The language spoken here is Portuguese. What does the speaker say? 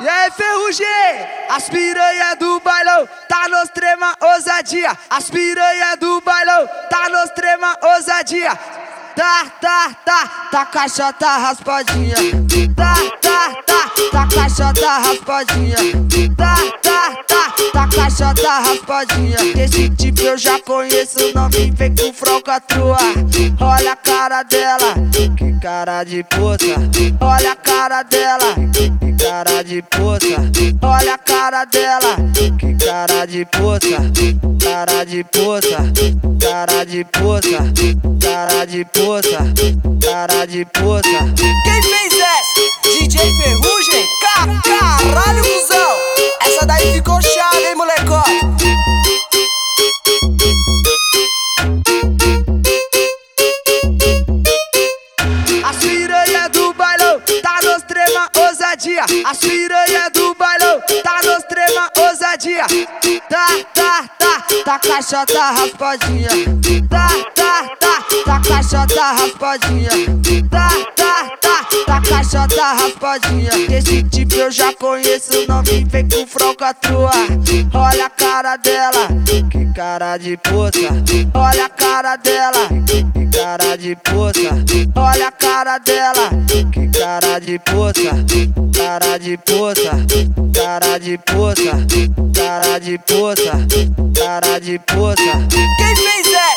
E aí, ferrugem? As piranha do bailão, tá no extrema ousadia. As piranha do bailão, tá no extrema ousadia. Tá, tá, tá, tá caixota raspadinha. Tá, tá, tá, tá caixota raspadinha. Tá, tá, tá, tá caixota raspadinha. Esse tipo eu já conheço, não me vem com fralcatrua. Olha a cara dela, que cara de puta. Olha a cara dela, que de puta. Olha a cara dela, que cara de puta. Cara de puta, cara de puta, cara de puta, cara de puta. Quem fez essa? DJ Ferrugem? Ousadia. As piranha do bailão, tá no extrema ousadia. Tá, tá, tá, tá caixota raspadinha. Tá, tá, tá, tá caixota raspadinha. Tá, tá, tá, tá caixota raspadinha. Esse tipo eu já conheço, não me vem com fralcatrua. Olha a cara dela, que cara de puta. Olha a cara dela, que cara de puta. Olha a cara dela, que cara de puta. Cara de puta, cara de puta, cara de puta, cara de puta. Quem fez essa?